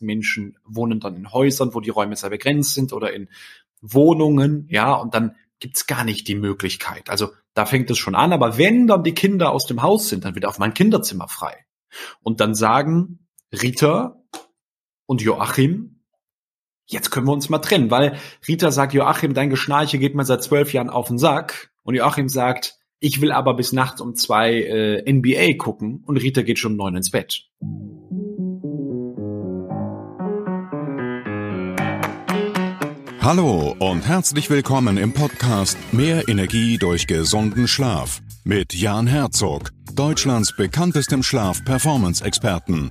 Menschen wohnen dann in Häusern, wo die Räume sehr begrenzt sind oder in Wohnungen, ja, und dann gibt's gar nicht die Möglichkeit. Also da fängt es schon an, aber wenn dann die Kinder aus dem Haus sind, dann wird auf mein Kinderzimmer frei. Und dann sagen Rita und Joachim, jetzt können wir uns mal trennen, weil Rita sagt, Joachim, dein Geschnarche geht mir seit zwölf Jahren auf den Sack. Und Joachim sagt, ich will aber bis nachts um zwei äh, NBA gucken und Rita geht schon um neun ins Bett. Hallo und herzlich willkommen im Podcast Mehr Energie durch gesunden Schlaf mit Jan Herzog, Deutschlands bekanntestem Schlaf-Performance-Experten.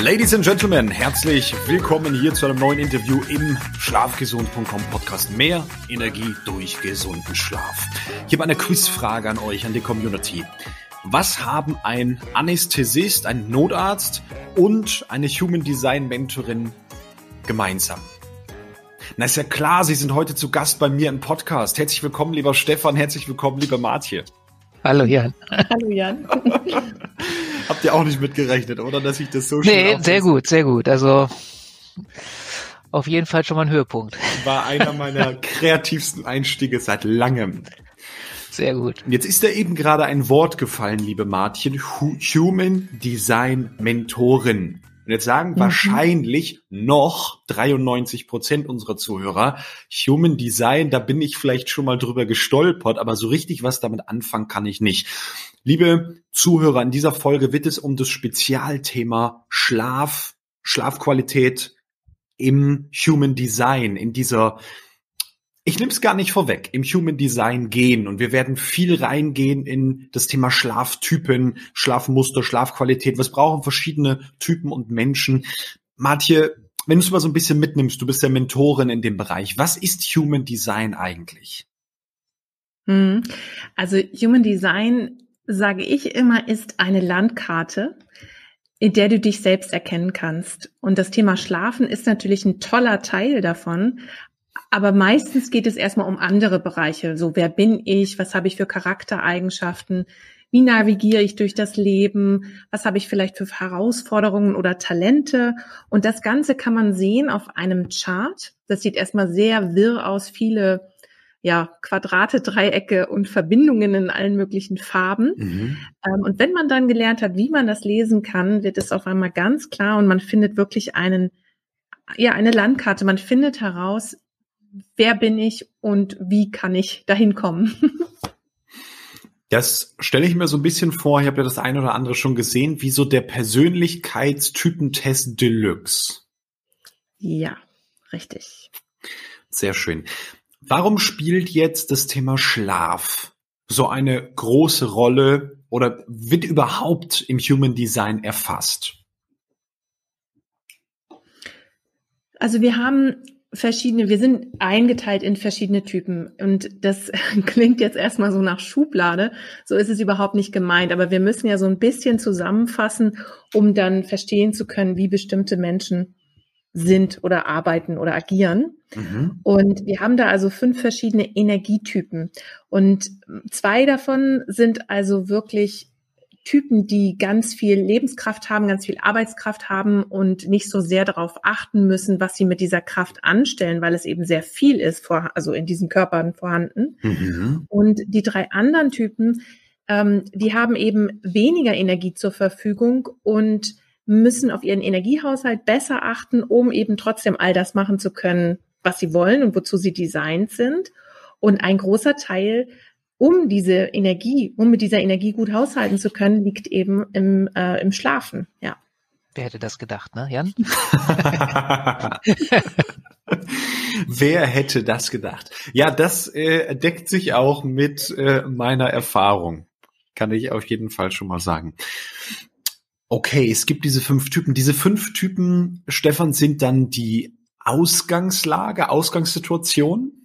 Ladies and Gentlemen, herzlich willkommen hier zu einem neuen Interview im Schlafgesund.com Podcast. Mehr Energie durch gesunden Schlaf. Ich habe eine Quizfrage an euch, an die Community. Was haben ein Anästhesist, ein Notarzt und eine Human Design Mentorin gemeinsam? Na ist ja klar, Sie sind heute zu Gast bei mir im Podcast. Herzlich willkommen, lieber Stefan, herzlich willkommen, lieber Martje. Hallo Jan. Hallo Jan. Habt ihr auch nicht mitgerechnet, oder? Dass ich das so schnell Nee, sehr gut, sehr gut. Also auf jeden Fall schon mal ein Höhepunkt. War einer meiner kreativsten Einstiege seit langem. Sehr gut. Jetzt ist da eben gerade ein Wort gefallen, liebe Martchen. Human Design Mentorin. Und jetzt sagen mhm. wahrscheinlich noch 93 Prozent unserer Zuhörer, Human Design, da bin ich vielleicht schon mal drüber gestolpert, aber so richtig was damit anfangen kann ich nicht. Liebe Zuhörer, in dieser Folge wird es um das Spezialthema Schlaf, Schlafqualität im Human Design, in dieser ich nehme es gar nicht vorweg, im Human Design gehen und wir werden viel reingehen in das Thema Schlaftypen, Schlafmuster, Schlafqualität. Was brauchen verschiedene Typen und Menschen? Martje, wenn du es mal so ein bisschen mitnimmst, du bist ja Mentorin in dem Bereich. Was ist Human Design eigentlich? Hm. Also Human Design, sage ich immer, ist eine Landkarte, in der du dich selbst erkennen kannst. Und das Thema Schlafen ist natürlich ein toller Teil davon, aber meistens geht es erstmal um andere Bereiche. So, wer bin ich? Was habe ich für Charaktereigenschaften? Wie navigiere ich durch das Leben? Was habe ich vielleicht für Herausforderungen oder Talente? Und das Ganze kann man sehen auf einem Chart. Das sieht erstmal sehr wirr aus, viele ja, Quadrate, Dreiecke und Verbindungen in allen möglichen Farben. Mhm. Ähm, und wenn man dann gelernt hat, wie man das lesen kann, wird es auf einmal ganz klar und man findet wirklich einen, ja, eine Landkarte. Man findet heraus, wer bin ich und wie kann ich dahin kommen? Das stelle ich mir so ein bisschen vor, ich habe ja das eine oder andere schon gesehen, wie so der Persönlichkeitstypentest Deluxe. Ja, richtig. Sehr schön. Warum spielt jetzt das Thema Schlaf so eine große Rolle oder wird überhaupt im Human Design erfasst? Also wir haben verschiedene, wir sind eingeteilt in verschiedene Typen und das klingt jetzt erstmal so nach Schublade, so ist es überhaupt nicht gemeint, aber wir müssen ja so ein bisschen zusammenfassen, um dann verstehen zu können, wie bestimmte Menschen sind oder arbeiten oder agieren. Mhm. Und wir haben da also fünf verschiedene Energietypen und zwei davon sind also wirklich Typen, die ganz viel Lebenskraft haben, ganz viel Arbeitskraft haben und nicht so sehr darauf achten müssen, was sie mit dieser Kraft anstellen, weil es eben sehr viel ist, vor, also in diesen Körpern vorhanden. Mhm. Und die drei anderen Typen, ähm, die haben eben weniger Energie zur Verfügung und müssen auf ihren Energiehaushalt besser achten, um eben trotzdem all das machen zu können, was sie wollen und wozu sie designt sind. Und ein großer Teil um diese Energie, um mit dieser Energie gut haushalten zu können, liegt eben im, äh, im Schlafen, ja. Wer hätte das gedacht, ne, Jan? Wer hätte das gedacht? Ja, das äh, deckt sich auch mit äh, meiner Erfahrung. Kann ich auf jeden Fall schon mal sagen. Okay, es gibt diese fünf Typen. Diese fünf Typen, Stefan, sind dann die Ausgangslage, Ausgangssituation?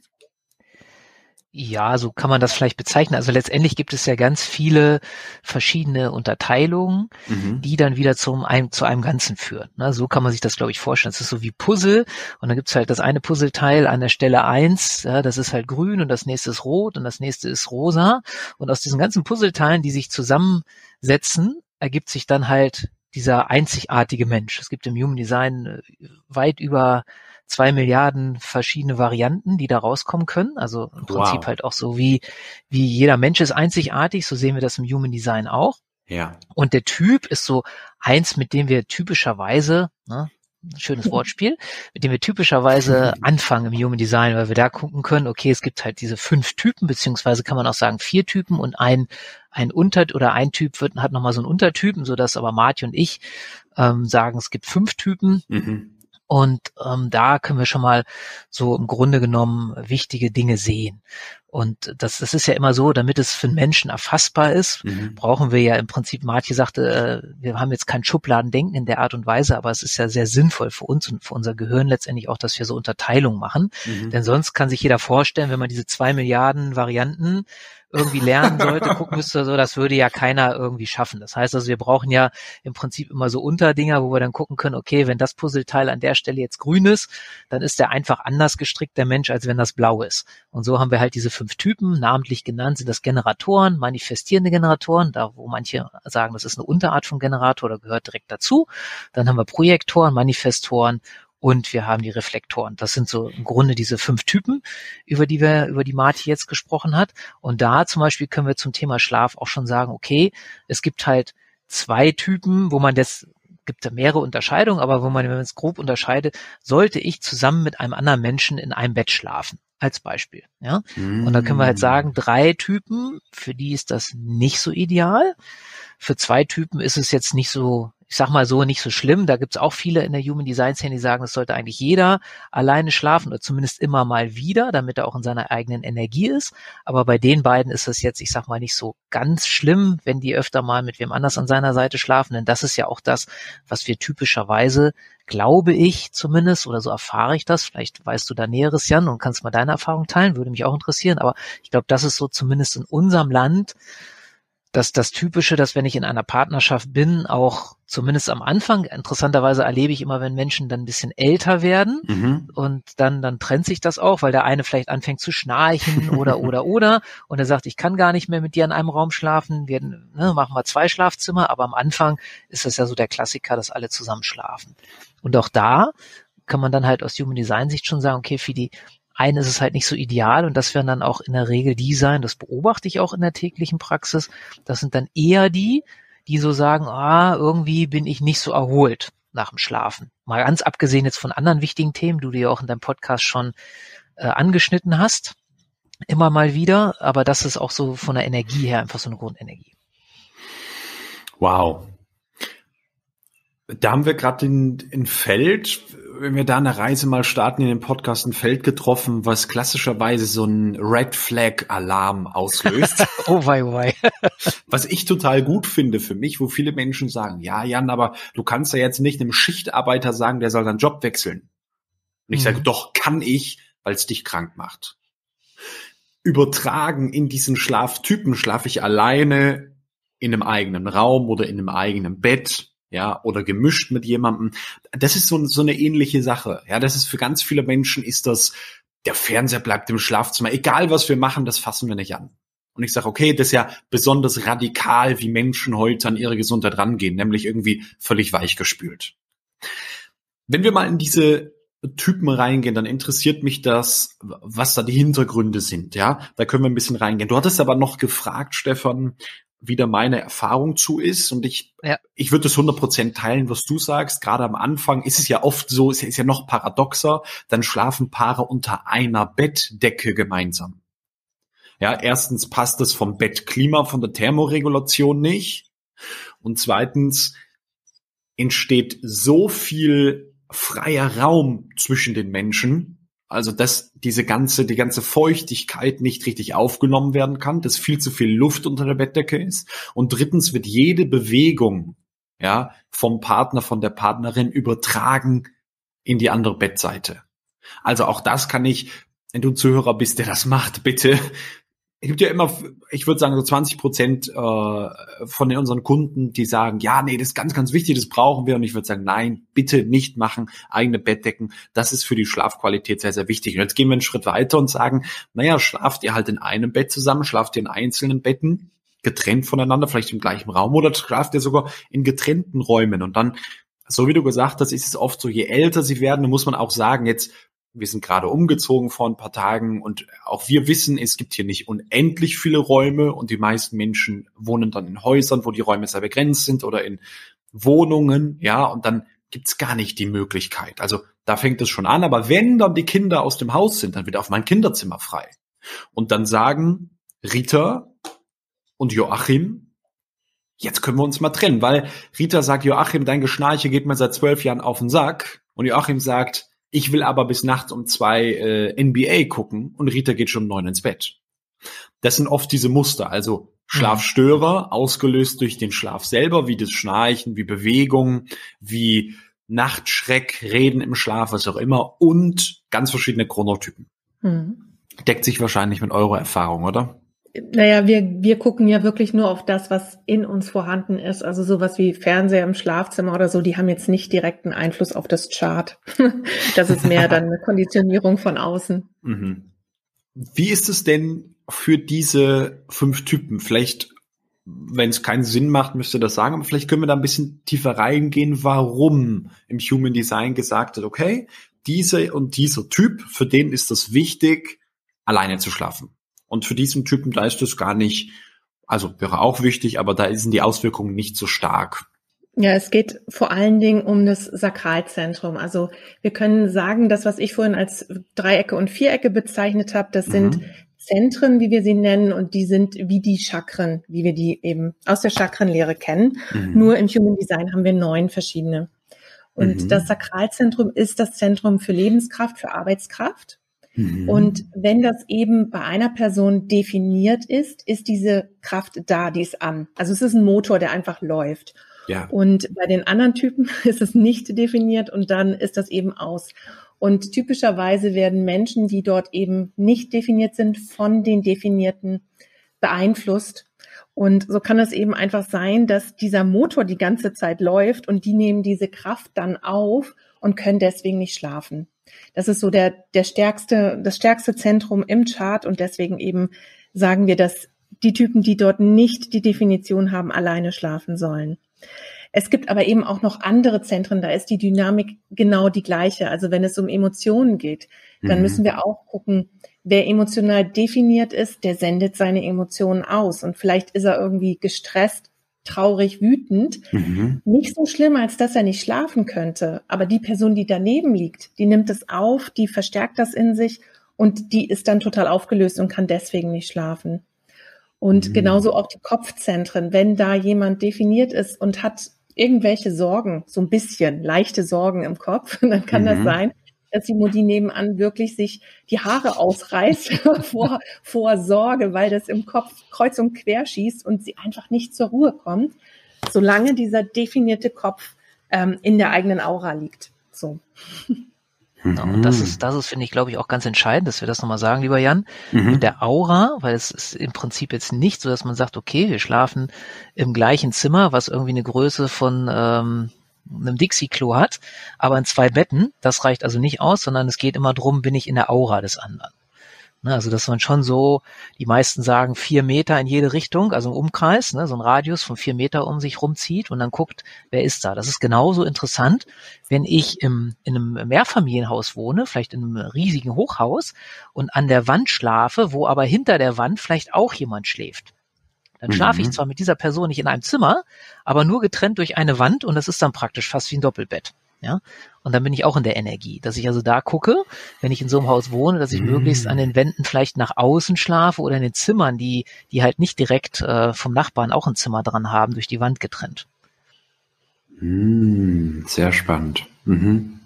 Ja, so kann man das vielleicht bezeichnen. Also letztendlich gibt es ja ganz viele verschiedene Unterteilungen, mhm. die dann wieder zum einem, zu einem Ganzen führen. Ne, so kann man sich das, glaube ich, vorstellen. Es ist so wie Puzzle und dann gibt es halt das eine Puzzleteil an der Stelle eins, ja, das ist halt grün und das nächste ist rot und das nächste ist rosa. Und aus diesen ganzen Puzzleteilen, die sich zusammensetzen, ergibt sich dann halt dieser einzigartige Mensch. Es gibt im Human Design äh, weit über zwei Milliarden verschiedene Varianten, die da rauskommen können. Also im wow. Prinzip halt auch so wie, wie jeder Mensch ist einzigartig, so sehen wir das im Human Design auch. Ja. Und der Typ ist so eins, mit dem wir typischerweise, ne, schönes Wortspiel, mit dem wir typischerweise anfangen im Human Design, weil wir da gucken können, okay, es gibt halt diese fünf Typen, beziehungsweise kann man auch sagen vier Typen und ein, ein Unter- oder ein Typ wird, hat nochmal so einen Untertypen, so dass aber Marty und ich ähm, sagen, es gibt fünf Typen. Mhm. Und ähm, da können wir schon mal so im Grunde genommen wichtige Dinge sehen. Und das, das ist ja immer so, damit es für einen Menschen erfassbar ist, mhm. brauchen wir ja im Prinzip, Martin sagte, äh, wir haben jetzt kein Schubladendenken in der Art und Weise, aber es ist ja sehr sinnvoll für uns und für unser Gehirn letztendlich auch, dass wir so Unterteilung machen. Mhm. Denn sonst kann sich jeder vorstellen, wenn man diese zwei Milliarden Varianten irgendwie lernen sollte, gucken müsste, so, das würde ja keiner irgendwie schaffen. Das heißt also, wir brauchen ja im Prinzip immer so Unterdinger, wo wir dann gucken können, okay, wenn das Puzzleteil an der Stelle jetzt grün ist, dann ist der einfach anders gestrickt, der Mensch, als wenn das blau ist. Und so haben wir halt diese fünf Typen, namentlich genannt sind das Generatoren, manifestierende Generatoren, da wo manche sagen, das ist eine Unterart von Generator oder gehört direkt dazu. Dann haben wir Projektoren, Manifestoren und wir haben die Reflektoren. Das sind so im Grunde diese fünf Typen, über die wir, über die Marti jetzt gesprochen hat. Und da zum Beispiel können wir zum Thema Schlaf auch schon sagen, okay, es gibt halt zwei Typen, wo man das gibt da mehrere Unterscheidungen, aber wo man, wenn man es grob unterscheidet, sollte ich zusammen mit einem anderen Menschen in einem Bett schlafen, als Beispiel. Ja? Und da können wir halt sagen, mm. drei Typen, für die ist das nicht so ideal. Für zwei Typen ist es jetzt nicht so ich sag mal so, nicht so schlimm. Da gibt's auch viele in der Human Design Szene, die sagen, es sollte eigentlich jeder alleine schlafen oder zumindest immer mal wieder, damit er auch in seiner eigenen Energie ist. Aber bei den beiden ist es jetzt, ich sag mal, nicht so ganz schlimm, wenn die öfter mal mit wem anders an seiner Seite schlafen. Denn das ist ja auch das, was wir typischerweise, glaube ich zumindest, oder so erfahre ich das. Vielleicht weißt du da Näheres, Jan, und kannst mal deine Erfahrung teilen, würde mich auch interessieren. Aber ich glaube, das ist so zumindest in unserem Land dass das Typische, dass wenn ich in einer Partnerschaft bin, auch zumindest am Anfang, interessanterweise erlebe ich immer, wenn Menschen dann ein bisschen älter werden mhm. und dann, dann trennt sich das auch, weil der eine vielleicht anfängt zu schnarchen oder, oder, oder und er sagt, ich kann gar nicht mehr mit dir in einem Raum schlafen, wir ne, machen wir zwei Schlafzimmer, aber am Anfang ist das ja so der Klassiker, dass alle zusammen schlafen. Und auch da kann man dann halt aus Human Design Sicht schon sagen, okay, für die einen ist es halt nicht so ideal und das werden dann auch in der Regel die sein, das beobachte ich auch in der täglichen Praxis, das sind dann eher die, die so sagen, ah, irgendwie bin ich nicht so erholt nach dem Schlafen. Mal ganz abgesehen jetzt von anderen wichtigen Themen, du dir auch in deinem Podcast schon äh, angeschnitten hast, immer mal wieder, aber das ist auch so von der Energie her einfach so eine Grundenergie. Wow. Da haben wir gerade ein Feld, wenn wir da eine Reise mal starten, in den Podcast ein Feld getroffen, was klassischerweise so ein Red Flag Alarm auslöst. oh wei, oh wei. was ich total gut finde für mich, wo viele Menschen sagen, ja, Jan, aber du kannst ja jetzt nicht einem Schichtarbeiter sagen, der soll seinen Job wechseln. Und ich mhm. sage, doch, kann ich, weil es dich krank macht. Übertragen in diesen Schlaftypen, schlafe ich alleine in einem eigenen Raum oder in einem eigenen Bett, ja, oder gemischt mit jemandem. Das ist so, so eine ähnliche Sache. Ja, das ist für ganz viele Menschen ist das, der Fernseher bleibt im Schlafzimmer. Egal was wir machen, das fassen wir nicht an. Und ich sage, okay, das ist ja besonders radikal, wie Menschen heute an ihre Gesundheit rangehen, nämlich irgendwie völlig weichgespült. Wenn wir mal in diese Typen reingehen, dann interessiert mich das, was da die Hintergründe sind, ja. Da können wir ein bisschen reingehen. Du hattest aber noch gefragt, Stefan, wieder meine Erfahrung zu ist. Und ich, ja. ich würde das 100% teilen, was du sagst. Gerade am Anfang ist es ja oft so, es ist ja noch paradoxer, dann schlafen Paare unter einer Bettdecke gemeinsam. Ja, erstens passt das vom Bettklima, von der Thermoregulation nicht. Und zweitens entsteht so viel freier Raum zwischen den Menschen, also dass diese ganze, die ganze Feuchtigkeit nicht richtig aufgenommen werden kann, dass viel zu viel Luft unter der Bettdecke ist. Und drittens wird jede Bewegung, ja, vom Partner, von der Partnerin übertragen in die andere Bettseite. Also auch das kann ich, wenn du Zuhörer bist, der das macht, bitte es gibt ja immer, ich würde sagen, so 20 Prozent äh, von unseren Kunden, die sagen, ja, nee, das ist ganz, ganz wichtig, das brauchen wir. Und ich würde sagen, nein, bitte nicht machen, eigene Bettdecken. Das ist für die Schlafqualität sehr, sehr wichtig. Und jetzt gehen wir einen Schritt weiter und sagen, naja, schlaft ihr halt in einem Bett zusammen, schlaft ihr in einzelnen Betten, getrennt voneinander, vielleicht im gleichen Raum oder schlaft ihr sogar in getrennten Räumen. Und dann, so wie du gesagt hast, ist es oft so, je älter sie werden, muss man auch sagen, jetzt wir sind gerade umgezogen vor ein paar Tagen und auch wir wissen, es gibt hier nicht unendlich viele Räume und die meisten Menschen wohnen dann in Häusern, wo die Räume sehr begrenzt sind oder in Wohnungen, ja, und dann gibt's gar nicht die Möglichkeit. Also da fängt es schon an, aber wenn dann die Kinder aus dem Haus sind, dann wird auf mein Kinderzimmer frei. Und dann sagen Rita und Joachim, jetzt können wir uns mal trennen, weil Rita sagt, Joachim, dein Geschnarche geht mir seit zwölf Jahren auf den Sack und Joachim sagt, ich will aber bis nachts um zwei äh, NBA gucken und Rita geht schon um neun ins Bett. Das sind oft diese Muster, also Schlafstörer, mhm. ausgelöst durch den Schlaf selber, wie das Schnarchen, wie Bewegung, wie Nachtschreck, Reden im Schlaf, was auch immer, und ganz verschiedene Chronotypen. Mhm. Deckt sich wahrscheinlich mit eurer Erfahrung, oder? Naja, wir, wir gucken ja wirklich nur auf das, was in uns vorhanden ist. Also sowas wie Fernseher im Schlafzimmer oder so, die haben jetzt nicht direkten Einfluss auf das Chart. das ist mehr dann eine Konditionierung von außen. Mhm. Wie ist es denn für diese fünf Typen? Vielleicht, wenn es keinen Sinn macht, müsst ihr das sagen, aber vielleicht können wir da ein bisschen tiefer reingehen, warum im Human Design gesagt wird, okay, diese und dieser Typ, für den ist das wichtig, alleine zu schlafen. Und für diesen Typen, da ist es gar nicht, also wäre auch wichtig, aber da sind die Auswirkungen nicht so stark. Ja, es geht vor allen Dingen um das Sakralzentrum. Also wir können sagen, das, was ich vorhin als Dreiecke und Vierecke bezeichnet habe, das sind mhm. Zentren, wie wir sie nennen, und die sind wie die Chakren, wie wir die eben aus der Chakrenlehre kennen. Mhm. Nur im Human Design haben wir neun verschiedene. Und mhm. das Sakralzentrum ist das Zentrum für Lebenskraft, für Arbeitskraft. Mhm. Und wenn das eben bei einer Person definiert ist, ist diese Kraft da, die ist an. Also es ist ein Motor, der einfach läuft. Ja. Und bei den anderen Typen ist es nicht definiert und dann ist das eben aus. Und typischerweise werden Menschen, die dort eben nicht definiert sind, von den Definierten beeinflusst. Und so kann es eben einfach sein, dass dieser Motor die ganze Zeit läuft und die nehmen diese Kraft dann auf und können deswegen nicht schlafen. Das ist so der, der stärkste, das stärkste Zentrum im Chart und deswegen eben sagen wir, dass die Typen, die dort nicht die Definition haben, alleine schlafen sollen. Es gibt aber eben auch noch andere Zentren, da ist die Dynamik genau die gleiche. Also wenn es um Emotionen geht, dann mhm. müssen wir auch gucken, wer emotional definiert ist, der sendet seine Emotionen aus. Und vielleicht ist er irgendwie gestresst traurig, wütend. Mhm. Nicht so schlimm, als dass er nicht schlafen könnte. Aber die Person, die daneben liegt, die nimmt es auf, die verstärkt das in sich und die ist dann total aufgelöst und kann deswegen nicht schlafen. Und mhm. genauso auch die Kopfzentren. Wenn da jemand definiert ist und hat irgendwelche Sorgen, so ein bisschen leichte Sorgen im Kopf, dann kann mhm. das sein, dass die Mutti nebenan wirklich sich die Haare ausreißt vor, vor Sorge, weil das im Kopf kreuz und quer schießt und sie einfach nicht zur Ruhe kommt, solange dieser definierte Kopf ähm, in der eigenen Aura liegt. So. Genau, und das ist, das ist, finde ich, glaube ich, auch ganz entscheidend, dass wir das nochmal sagen, lieber Jan, mhm. mit der Aura, weil es ist im Prinzip jetzt nicht so, dass man sagt, okay, wir schlafen im gleichen Zimmer, was irgendwie eine Größe von ähm, einem Dixie-Klo hat, aber in zwei Betten, das reicht also nicht aus, sondern es geht immer drum, bin ich in der Aura des anderen. Ne, also dass man schon so, die meisten sagen vier Meter in jede Richtung, also im Umkreis, ne, so ein Radius von vier Meter um sich rumzieht und dann guckt, wer ist da. Das ist genauso interessant, wenn ich im, in einem Mehrfamilienhaus wohne, vielleicht in einem riesigen Hochhaus und an der Wand schlafe, wo aber hinter der Wand vielleicht auch jemand schläft. Dann schlafe mhm. ich zwar mit dieser Person nicht in einem Zimmer, aber nur getrennt durch eine Wand und das ist dann praktisch fast wie ein Doppelbett. Ja, und dann bin ich auch in der Energie, dass ich also da gucke, wenn ich in so einem Haus wohne, dass ich mhm. möglichst an den Wänden vielleicht nach außen schlafe oder in den Zimmern, die, die halt nicht direkt äh, vom Nachbarn auch ein Zimmer dran haben, durch die Wand getrennt. Mhm, sehr spannend. Mhm.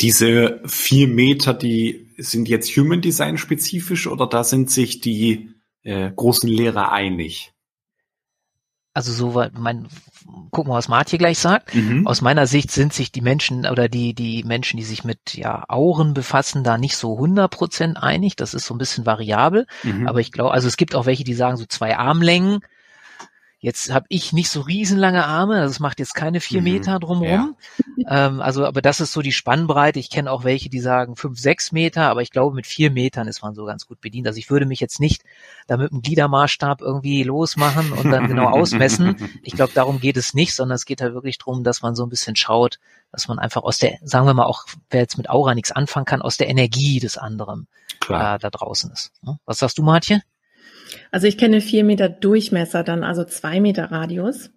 Diese vier Meter, die sind jetzt Human Design spezifisch oder da sind sich die äh, großen Lehrer einig? also so mein gucken wir, was Martje gleich sagt. Mhm. Aus meiner Sicht sind sich die Menschen oder die die Menschen, die sich mit ja Auren befassen, da nicht so 100% einig. Das ist so ein bisschen variabel. Mhm. Aber ich glaube, also es gibt auch welche, die sagen so zwei Armlängen. Jetzt habe ich nicht so riesenlange Arme, also es macht jetzt keine vier mhm. Meter drumherum. Ja. Ähm, also, aber das ist so die Spannbreite. Ich kenne auch welche, die sagen fünf, sechs Meter, aber ich glaube, mit vier Metern ist man so ganz gut bedient. Also ich würde mich jetzt nicht da mit einem Gliedermaßstab irgendwie losmachen und dann genau ausmessen. Ich glaube, darum geht es nicht, sondern es geht halt wirklich darum, dass man so ein bisschen schaut, dass man einfach aus der, sagen wir mal auch, wer jetzt mit Aura nichts anfangen kann, aus der Energie des anderen. Äh, da draußen ist. Ne? Was sagst du, Martje? Also ich kenne vier Meter Durchmesser, dann also zwei Meter Radius.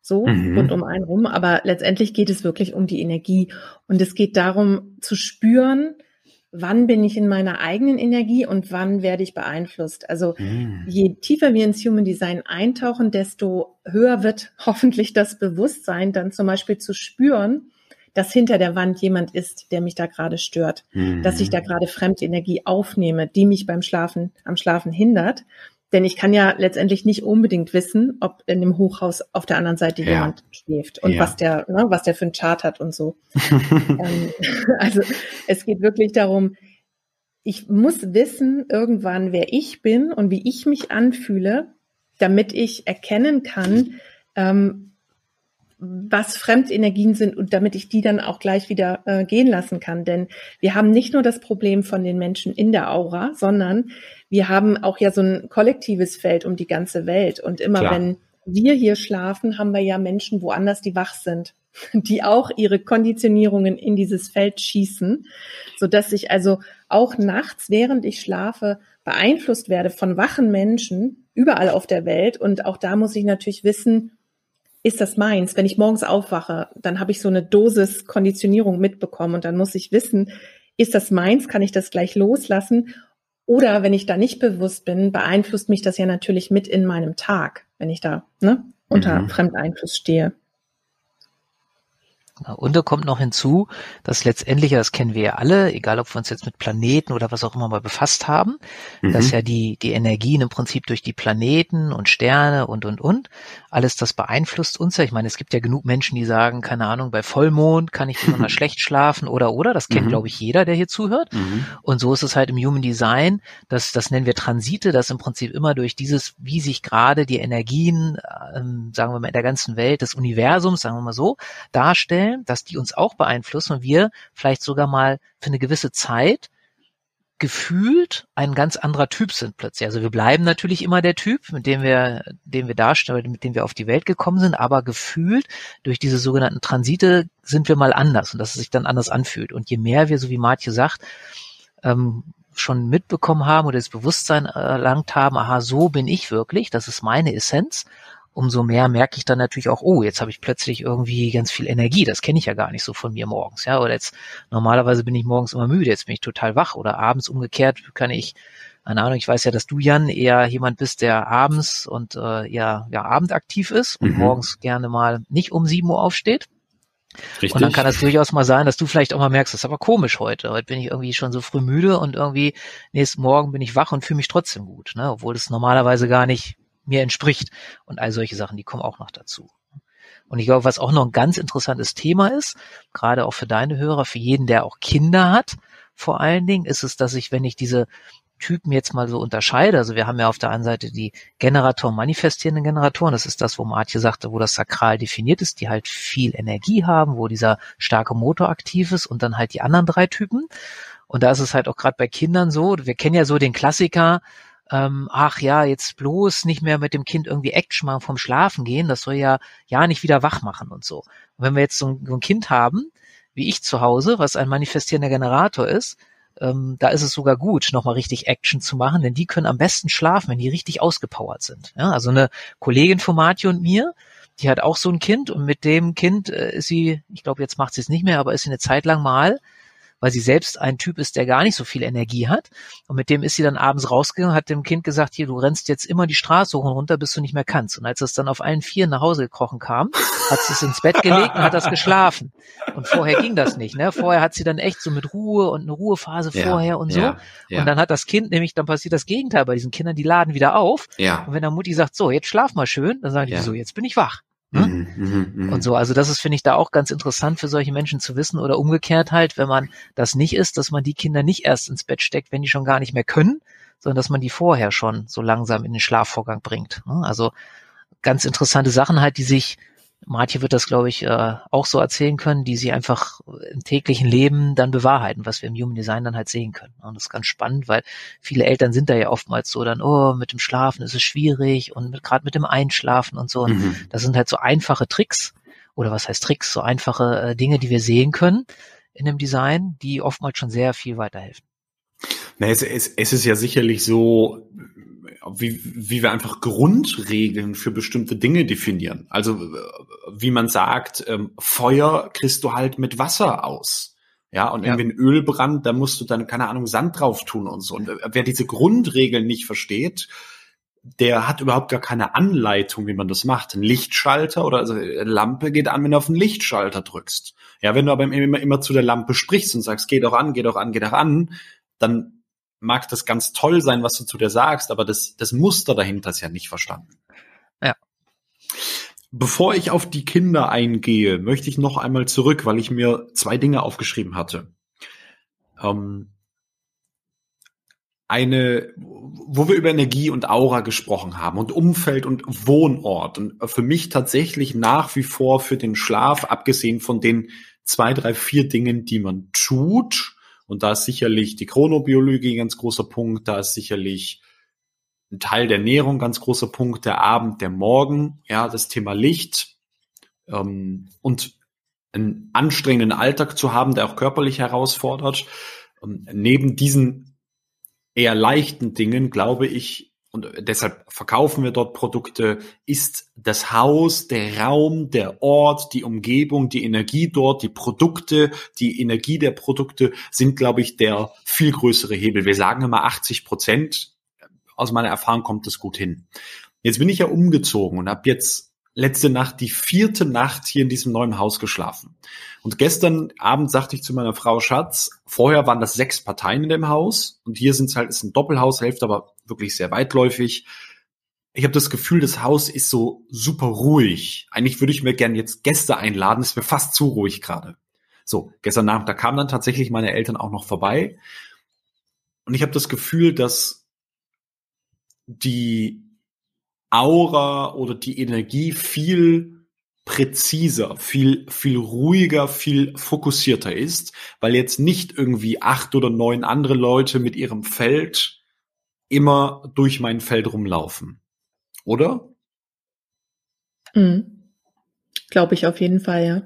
So, mhm. rund um einen rum. Aber letztendlich geht es wirklich um die Energie. Und es geht darum zu spüren, wann bin ich in meiner eigenen Energie und wann werde ich beeinflusst. Also mhm. je tiefer wir ins Human Design eintauchen, desto höher wird hoffentlich das Bewusstsein, dann zum Beispiel zu spüren, dass hinter der Wand jemand ist, der mich da gerade stört, mhm. dass ich da gerade Fremdenergie aufnehme, die mich beim Schlafen, am Schlafen hindert. Denn ich kann ja letztendlich nicht unbedingt wissen, ob in dem Hochhaus auf der anderen Seite ja. jemand schläft und ja. was der, ne, was der für ein Chart hat und so. ähm, also es geht wirklich darum, ich muss wissen irgendwann, wer ich bin und wie ich mich anfühle, damit ich erkennen kann, ähm, was Fremdenergien sind und damit ich die dann auch gleich wieder äh, gehen lassen kann. Denn wir haben nicht nur das Problem von den Menschen in der Aura, sondern wir haben auch ja so ein kollektives Feld um die ganze Welt. Und immer Klar. wenn wir hier schlafen, haben wir ja Menschen woanders, die wach sind, die auch ihre Konditionierungen in dieses Feld schießen, so dass ich also auch nachts, während ich schlafe, beeinflusst werde von wachen Menschen überall auf der Welt. Und auch da muss ich natürlich wissen, ist das meins? Wenn ich morgens aufwache, dann habe ich so eine Dosis Konditionierung mitbekommen und dann muss ich wissen, ist das meins? Kann ich das gleich loslassen? Oder wenn ich da nicht bewusst bin, beeinflusst mich das ja natürlich mit in meinem Tag, wenn ich da ne, unter mhm. Fremdeinfluss stehe. Und da kommt noch hinzu, dass letztendlich, das kennen wir ja alle, egal ob wir uns jetzt mit Planeten oder was auch immer mal befasst haben, mhm. dass ja die, die Energien im Prinzip durch die Planeten und Sterne und, und, und, alles das beeinflusst uns ja. Ich meine, es gibt ja genug Menschen, die sagen, keine Ahnung, bei Vollmond kann ich besonders schlecht schlafen oder, oder. Das kennt, mhm. glaube ich, jeder, der hier zuhört. Mhm. Und so ist es halt im Human Design, das, das nennen wir Transite, dass im Prinzip immer durch dieses, wie sich gerade die Energien, ähm, sagen wir mal, in der ganzen Welt, des Universums, sagen wir mal so, darstellen, vorstellen, dass die uns auch beeinflussen und wir vielleicht sogar mal für eine gewisse Zeit gefühlt ein ganz anderer Typ sind plötzlich. Also wir bleiben natürlich immer der Typ, mit dem wir, den wir darstellen, mit dem wir auf die Welt gekommen sind, aber gefühlt durch diese sogenannten Transite sind wir mal anders und dass es sich dann anders anfühlt. Und je mehr wir, so wie Martje sagt, ähm, schon mitbekommen haben oder das Bewusstsein erlangt haben, aha, so bin ich wirklich, das ist meine Essenz umso mehr merke ich dann natürlich auch, oh, jetzt habe ich plötzlich irgendwie ganz viel Energie. Das kenne ich ja gar nicht so von mir morgens, ja. Oder jetzt normalerweise bin ich morgens immer müde, jetzt bin ich total wach. Oder abends umgekehrt kann ich, keine Ahnung, ich weiß ja, dass du Jan eher jemand bist, der abends und äh, ja, ja abendaktiv ist und mhm. morgens gerne mal nicht um sieben Uhr aufsteht. Richtig. Und dann kann es durchaus mal sein, dass du vielleicht auch mal merkst, das ist aber komisch heute. Heute bin ich irgendwie schon so früh müde und irgendwie nächsten Morgen bin ich wach und fühle mich trotzdem gut, ne? obwohl es normalerweise gar nicht mir entspricht. Und all solche Sachen, die kommen auch noch dazu. Und ich glaube, was auch noch ein ganz interessantes Thema ist, gerade auch für deine Hörer, für jeden, der auch Kinder hat, vor allen Dingen, ist es, dass ich, wenn ich diese Typen jetzt mal so unterscheide, also wir haben ja auf der einen Seite die Generatoren, manifestierenden Generatoren, das ist das, wo Martje sagte, wo das Sakral definiert ist, die halt viel Energie haben, wo dieser starke Motor aktiv ist und dann halt die anderen drei Typen. Und da ist es halt auch gerade bei Kindern so, wir kennen ja so den Klassiker, ähm, ach ja, jetzt bloß nicht mehr mit dem Kind irgendwie Action machen vom Schlafen gehen, das soll ja ja nicht wieder wach machen und so. Und wenn wir jetzt so ein, so ein Kind haben, wie ich zu Hause, was ein manifestierender Generator ist, ähm, da ist es sogar gut, nochmal richtig Action zu machen, denn die können am besten schlafen, wenn die richtig ausgepowert sind. Ja, also eine Kollegin von Marti und mir, die hat auch so ein Kind und mit dem Kind äh, ist sie, ich glaube, jetzt macht sie es nicht mehr, aber ist sie eine Zeit lang mal weil sie selbst ein Typ ist, der gar nicht so viel Energie hat. Und mit dem ist sie dann abends rausgegangen, hat dem Kind gesagt, hier, du rennst jetzt immer die Straße hoch und runter, bis du nicht mehr kannst. Und als es dann auf allen Vieren nach Hause gekrochen kam, hat sie es ins Bett gelegt und hat das geschlafen. Und vorher ging das nicht. Ne? Vorher hat sie dann echt so mit Ruhe und eine Ruhephase ja, vorher und so. Ja, ja. Und dann hat das Kind nämlich, dann passiert das Gegenteil bei diesen Kindern, die laden wieder auf. Ja. Und wenn der Mutti sagt, so, jetzt schlaf mal schön, dann sagen die so, jetzt bin ich wach. Ne? Mhm, und so, also das ist, finde ich, da auch ganz interessant für solche Menschen zu wissen oder umgekehrt halt, wenn man das nicht ist, dass man die Kinder nicht erst ins Bett steckt, wenn die schon gar nicht mehr können, sondern dass man die vorher schon so langsam in den Schlafvorgang bringt. Ne? Also ganz interessante Sachen halt, die sich Martje wird das, glaube ich, äh, auch so erzählen können, die sie einfach im täglichen Leben dann bewahrheiten, was wir im Human Design dann halt sehen können. Und das ist ganz spannend, weil viele Eltern sind da ja oftmals so dann, oh, mit dem Schlafen ist es schwierig und gerade mit dem Einschlafen und so. Und mhm. das sind halt so einfache Tricks oder was heißt Tricks, so einfache äh, Dinge, die wir sehen können in dem Design, die oftmals schon sehr viel weiterhelfen. Na, es, es, es ist ja sicherlich so, wie, wie wir einfach Grundregeln für bestimmte Dinge definieren. Also wie man sagt, ähm, Feuer kriegst du halt mit Wasser aus. Ja, und ja. irgendwie ein Ölbrand, da musst du dann, keine Ahnung, Sand drauf tun und so. Und wer diese Grundregeln nicht versteht, der hat überhaupt gar keine Anleitung, wie man das macht. Ein Lichtschalter oder also eine Lampe geht an, wenn du auf den Lichtschalter drückst. Ja, wenn du aber immer, immer zu der Lampe sprichst und sagst, geh doch an, geh doch an, geh doch an, dann mag das ganz toll sein, was du zu dir sagst, aber das, das Muster dahinter ist ja nicht verstanden. Ja. Bevor ich auf die Kinder eingehe, möchte ich noch einmal zurück, weil ich mir zwei Dinge aufgeschrieben hatte. Ähm, eine, wo wir über Energie und Aura gesprochen haben und Umfeld und Wohnort und für mich tatsächlich nach wie vor für den Schlaf, abgesehen von den zwei, drei, vier Dingen, die man tut, und da ist sicherlich die Chronobiologie ein ganz großer Punkt, da ist sicherlich ein Teil der Ernährung ganz großer Punkt, der Abend, der Morgen, ja, das Thema Licht ähm, und einen anstrengenden Alltag zu haben, der auch körperlich herausfordert. Und neben diesen eher leichten Dingen, glaube ich, und deshalb verkaufen wir dort Produkte, ist das Haus, der Raum, der Ort, die Umgebung, die Energie dort, die Produkte, die Energie der Produkte sind, glaube ich, der viel größere Hebel. Wir sagen immer 80 Prozent. Aus meiner Erfahrung kommt das gut hin. Jetzt bin ich ja umgezogen und habe jetzt letzte Nacht die vierte Nacht hier in diesem neuen Haus geschlafen. Und gestern Abend sagte ich zu meiner Frau Schatz, vorher waren das sechs Parteien in dem Haus und hier sind es halt, ist ein Doppelhaushälfte, aber wirklich sehr weitläufig. Ich habe das Gefühl, das Haus ist so super ruhig. Eigentlich würde ich mir gern jetzt Gäste einladen, es wäre fast zu ruhig gerade. So, gestern Abend, da kamen dann tatsächlich meine Eltern auch noch vorbei. Und ich habe das Gefühl, dass die Aura oder die Energie viel präziser, viel, viel ruhiger, viel fokussierter ist, weil jetzt nicht irgendwie acht oder neun andere Leute mit ihrem Feld immer durch mein Feld rumlaufen. Oder? Mhm. Glaube ich auf jeden Fall, ja.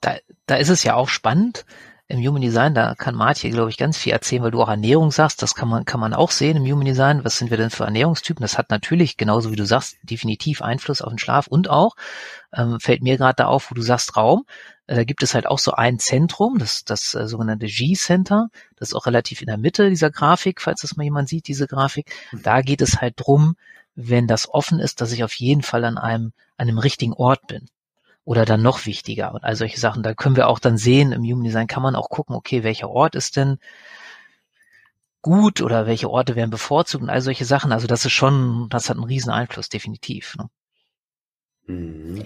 Da, da ist es ja auch spannend, im Human Design, da kann Martje, glaube ich, ganz viel erzählen, weil du auch Ernährung sagst, das kann man, kann man auch sehen im Human Design. Was sind wir denn für Ernährungstypen? Das hat natürlich, genauso wie du sagst, definitiv Einfluss auf den Schlaf und auch, ähm, fällt mir gerade da auf, wo du sagst Raum, äh, da gibt es halt auch so ein Zentrum, das, das äh, sogenannte G-Center, das ist auch relativ in der Mitte dieser Grafik, falls das mal jemand sieht, diese Grafik. Da geht es halt drum, wenn das offen ist, dass ich auf jeden Fall an einem, an einem richtigen Ort bin oder dann noch wichtiger und all solche Sachen. Da können wir auch dann sehen, im Human Design kann man auch gucken, okay, welcher Ort ist denn gut oder welche Orte werden bevorzugt und all solche Sachen. Also das ist schon, das hat einen riesen Einfluss, definitiv. Ne? Mhm.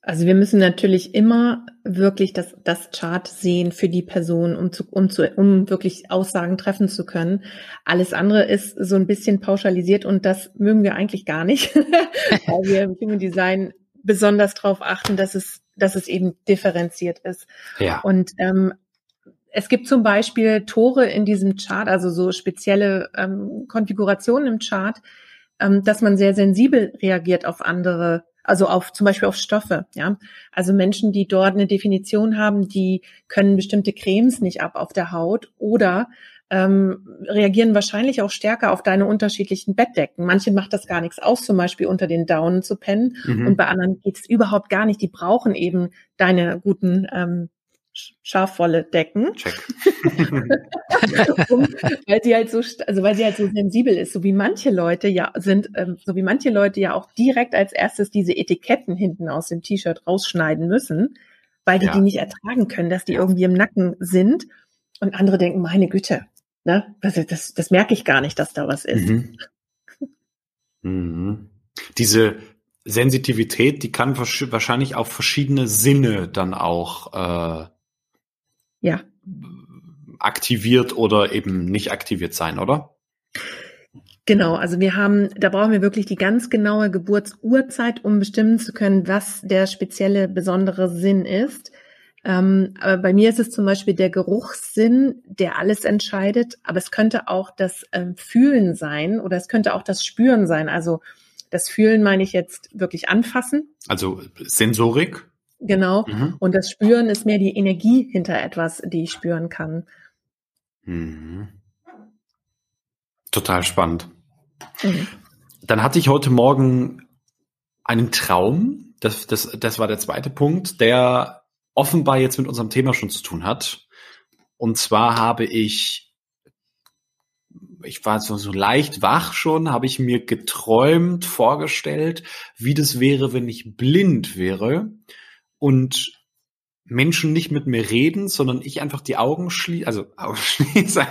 Also wir müssen natürlich immer wirklich das, das Chart sehen für die Person, um, zu, um, zu, um wirklich Aussagen treffen zu können. Alles andere ist so ein bisschen pauschalisiert und das mögen wir eigentlich gar nicht, weil wir im Human Design besonders darauf achten, dass es, dass es eben differenziert ist. Ja. Und ähm, es gibt zum Beispiel Tore in diesem Chart, also so spezielle ähm, Konfigurationen im Chart, ähm, dass man sehr sensibel reagiert auf andere, also auf zum Beispiel auf Stoffe. Ja, also Menschen, die dort eine Definition haben, die können bestimmte Cremes nicht ab auf der Haut oder ähm, reagieren wahrscheinlich auch stärker auf deine unterschiedlichen Bettdecken. Manche macht das gar nichts aus, zum Beispiel unter den Daunen zu pennen. Mhm. Und bei anderen geht's überhaupt gar nicht. Die brauchen eben deine guten ähm, Schafwolle decken. Um, weil sie halt so, also weil sie halt so sensibel ist, so wie manche Leute ja sind, ähm, so wie manche Leute ja auch direkt als erstes diese Etiketten hinten aus dem T-Shirt rausschneiden müssen, weil die ja. die nicht ertragen können, dass die irgendwie im Nacken sind. Und andere denken, meine Güte, ne, also das, das merke ich gar nicht, dass da was ist. Mhm. Mhm. Diese Sensitivität, die kann wahrscheinlich auf verschiedene Sinne dann auch äh, ja. aktiviert oder eben nicht aktiviert sein, oder? Genau, also wir haben, da brauchen wir wirklich die ganz genaue Geburtsurzeit, um bestimmen zu können, was der spezielle besondere Sinn ist. Ähm, aber bei mir ist es zum Beispiel der Geruchssinn, der alles entscheidet, aber es könnte auch das ähm, Fühlen sein oder es könnte auch das Spüren sein. Also das Fühlen meine ich jetzt wirklich anfassen. Also Sensorik? Genau. Mhm. Und das Spüren ist mehr die Energie hinter etwas, die ich spüren kann. Mhm. Total spannend. Mhm. Dann hatte ich heute Morgen einen Traum. Das, das, das war der zweite Punkt, der offenbar jetzt mit unserem Thema schon zu tun hat. Und zwar habe ich, ich war so, so leicht wach schon, habe ich mir geträumt, vorgestellt, wie das wäre, wenn ich blind wäre und Menschen nicht mit mir reden, sondern ich einfach die Augen schließe, also Augen schließe,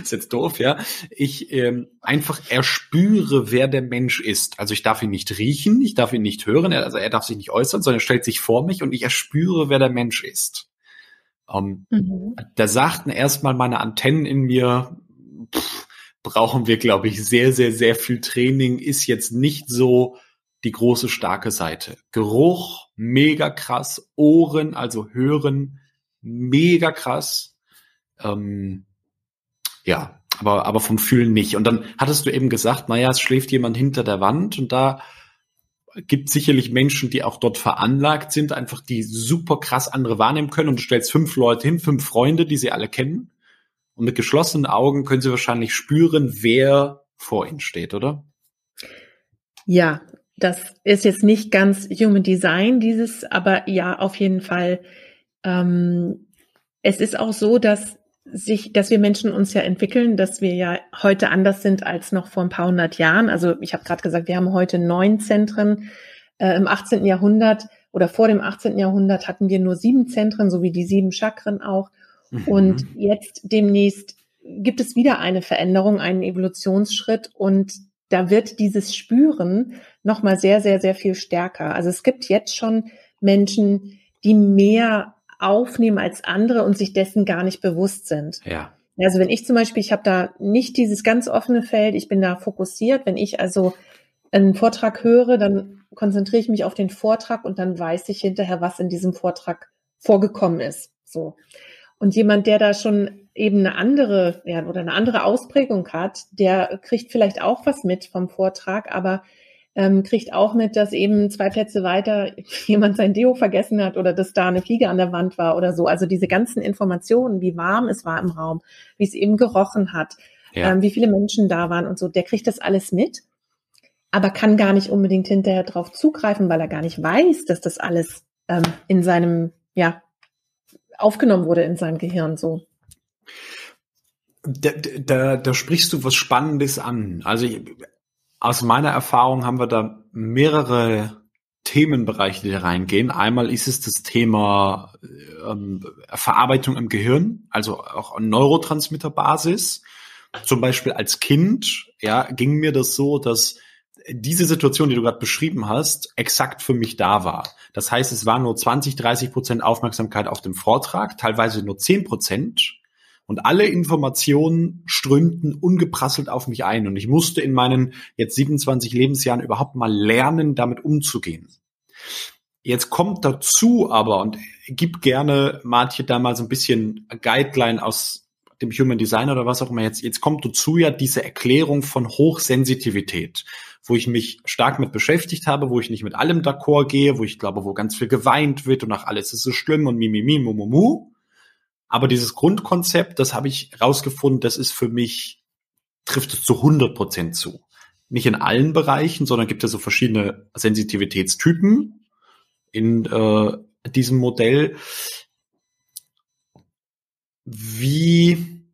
ist jetzt doof, ja. Ich ähm, einfach erspüre, wer der Mensch ist. Also ich darf ihn nicht riechen, ich darf ihn nicht hören, also er darf sich nicht äußern, sondern er stellt sich vor mich und ich erspüre, wer der Mensch ist. Ähm, mhm. Da sagten erstmal meine Antennen in mir, pff, brauchen wir, glaube ich, sehr, sehr, sehr viel Training, ist jetzt nicht so die große starke Seite. Geruch, mega krass. Ohren, also hören, mega krass. Ähm, ja, aber, aber vom Fühlen nicht. Und dann hattest du eben gesagt, naja, es schläft jemand hinter der Wand und da gibt sicherlich Menschen, die auch dort veranlagt sind, einfach die super krass andere wahrnehmen können und du stellst fünf Leute hin, fünf Freunde, die sie alle kennen und mit geschlossenen Augen können sie wahrscheinlich spüren, wer vor ihnen steht, oder? Ja, das ist jetzt nicht ganz Human Design, dieses, aber ja, auf jeden Fall. Ähm, es ist auch so, dass sich, dass wir Menschen uns ja entwickeln, dass wir ja heute anders sind als noch vor ein paar hundert Jahren. Also ich habe gerade gesagt, wir haben heute neun Zentren. Äh, Im 18. Jahrhundert oder vor dem 18. Jahrhundert hatten wir nur sieben Zentren, so wie die sieben Chakren auch. Mhm. Und jetzt demnächst gibt es wieder eine Veränderung, einen Evolutionsschritt und da wird dieses Spüren nochmal sehr, sehr, sehr viel stärker. Also es gibt jetzt schon Menschen, die mehr aufnehmen als andere und sich dessen gar nicht bewusst sind. Ja. Also wenn ich zum Beispiel, ich habe da nicht dieses ganz offene Feld, ich bin da fokussiert. Wenn ich also einen Vortrag höre, dann konzentriere ich mich auf den Vortrag und dann weiß ich hinterher, was in diesem Vortrag vorgekommen ist. So. Und jemand, der da schon eben eine andere ja, oder eine andere Ausprägung hat, der kriegt vielleicht auch was mit vom Vortrag, aber ähm, kriegt auch mit, dass eben zwei Plätze weiter jemand sein Deo vergessen hat oder dass da eine Fliege an der Wand war oder so. Also diese ganzen Informationen, wie warm es war im Raum, wie es eben gerochen hat, ja. ähm, wie viele Menschen da waren und so, der kriegt das alles mit, aber kann gar nicht unbedingt hinterher drauf zugreifen, weil er gar nicht weiß, dass das alles ähm, in seinem, ja, aufgenommen wurde in seinem Gehirn so. Da, da, da sprichst du was Spannendes an. Also aus meiner Erfahrung haben wir da mehrere Themenbereiche, die da reingehen. Einmal ist es das Thema ähm, Verarbeitung im Gehirn, also auch an Neurotransmitterbasis. Zum Beispiel als Kind, ja, ging mir das so, dass diese Situation, die du gerade beschrieben hast, exakt für mich da war. Das heißt, es war nur 20, 30 Prozent Aufmerksamkeit auf dem Vortrag, teilweise nur 10 Prozent. Und alle Informationen strömten ungeprasselt auf mich ein. Und ich musste in meinen jetzt 27 Lebensjahren überhaupt mal lernen, damit umzugehen. Jetzt kommt dazu aber, und gib gerne Martje da mal so ein bisschen Guideline aus dem Human Design oder was auch immer jetzt, jetzt kommt dazu ja diese Erklärung von Hochsensitivität, wo ich mich stark mit beschäftigt habe, wo ich nicht mit allem d'accord gehe, wo ich glaube, wo ganz viel geweint wird und ach, alles ist so schlimm und mimimi, mumumu. Aber dieses Grundkonzept, das habe ich rausgefunden, das ist für mich, trifft es zu 100 Prozent zu. Nicht in allen Bereichen, sondern gibt es so verschiedene Sensitivitätstypen in äh, diesem Modell. wie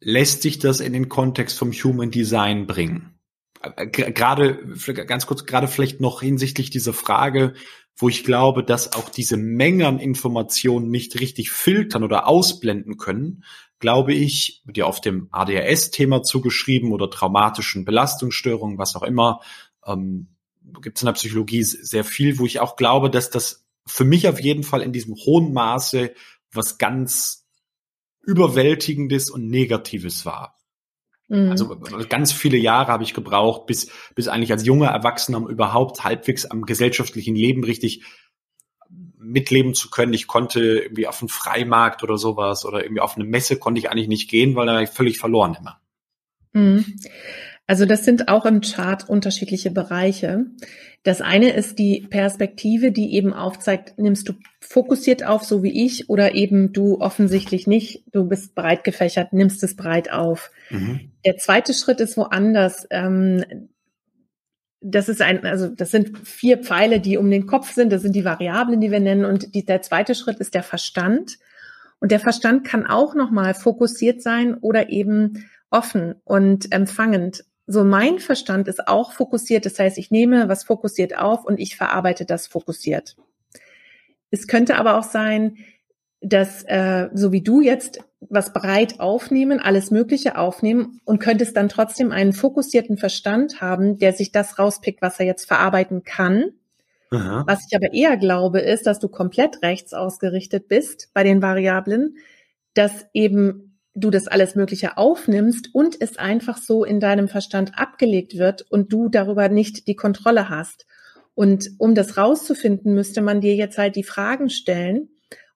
lässt sich das in den Kontext vom Human Design bringen? Äh, gerade, ganz kurz, gerade vielleicht noch hinsichtlich dieser Frage, wo ich glaube, dass auch diese Mengen an Informationen nicht richtig filtern oder ausblenden können, glaube ich, wird ja auf dem ADHS-Thema zugeschrieben oder traumatischen Belastungsstörungen, was auch immer, ähm, gibt es in der Psychologie sehr viel, wo ich auch glaube, dass das für mich auf jeden Fall in diesem hohen Maße was ganz Überwältigendes und Negatives war. Mhm. Also ganz viele Jahre habe ich gebraucht, bis, bis eigentlich als junger Erwachsener überhaupt halbwegs am gesellschaftlichen Leben richtig mitleben zu können. Ich konnte irgendwie auf einen Freimarkt oder sowas oder irgendwie auf eine Messe konnte ich eigentlich nicht gehen, weil da war ich völlig verloren immer. Mhm. Also das sind auch im Chart unterschiedliche Bereiche. Das eine ist die Perspektive, die eben aufzeigt, nimmst du fokussiert auf, so wie ich, oder eben du offensichtlich nicht, du bist breit gefächert, nimmst es breit auf. Mhm. Der zweite Schritt ist woanders. Ähm, das ist ein, also das sind vier Pfeile, die um den Kopf sind. Das sind die Variablen, die wir nennen. Und die, der zweite Schritt ist der Verstand. Und der Verstand kann auch nochmal fokussiert sein oder eben offen und empfangend. So mein Verstand ist auch fokussiert. Das heißt, ich nehme was fokussiert auf und ich verarbeite das fokussiert. Es könnte aber auch sein, dass äh, so wie du jetzt was breit aufnehmen, alles Mögliche aufnehmen und könntest dann trotzdem einen fokussierten Verstand haben, der sich das rauspickt, was er jetzt verarbeiten kann. Aha. Was ich aber eher glaube, ist, dass du komplett rechts ausgerichtet bist bei den Variablen, dass eben du das alles Mögliche aufnimmst und es einfach so in deinem Verstand abgelegt wird und du darüber nicht die Kontrolle hast. Und um das rauszufinden, müsste man dir jetzt halt die Fragen stellen,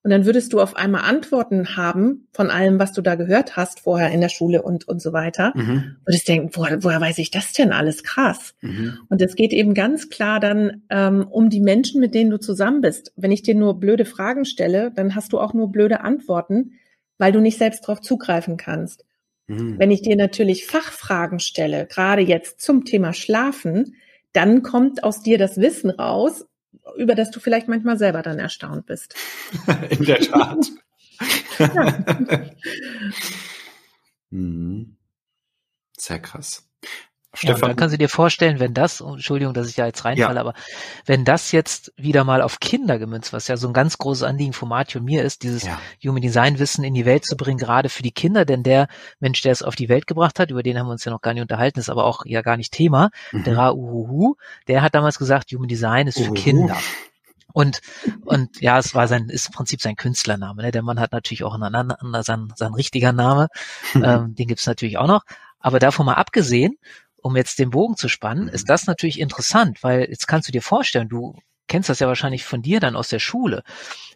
und dann würdest du auf einmal Antworten haben von allem, was du da gehört hast vorher in der Schule und, und so weiter. Mhm. Und ich denke, woher, woher weiß ich das denn alles? Krass. Mhm. Und es geht eben ganz klar dann ähm, um die Menschen, mit denen du zusammen bist. Wenn ich dir nur blöde Fragen stelle, dann hast du auch nur blöde Antworten, weil du nicht selbst darauf zugreifen kannst. Mhm. Wenn ich dir natürlich Fachfragen stelle, gerade jetzt zum Thema Schlafen, dann kommt aus dir das Wissen raus über das du vielleicht manchmal selber dann erstaunt bist. In der Tat. mhm. Sehr krass. Stefan. Ja, dann kann sie dir vorstellen, wenn das, oh, Entschuldigung, dass ich da jetzt reinfalle, ja. aber wenn das jetzt wieder mal auf Kinder gemünzt, was ja so ein ganz großes Anliegen von Martin und mir ist, dieses ja. Human Design Wissen in die Welt zu bringen, gerade für die Kinder, denn der Mensch, der es auf die Welt gebracht hat, über den haben wir uns ja noch gar nicht unterhalten, ist aber auch ja gar nicht Thema, mhm. der Ra Uhuhu, der hat damals gesagt, Human Design ist für Uhuhu. Kinder. Und, und ja, es war sein, ist im Prinzip sein Künstlername. Ne? Der Mann hat natürlich auch einen anderen, sein, sein richtiger Name, ähm, den gibt's natürlich auch noch. Aber davon mal abgesehen, um jetzt den Bogen zu spannen, ist das natürlich interessant, weil jetzt kannst du dir vorstellen, du kennst das ja wahrscheinlich von dir dann aus der Schule.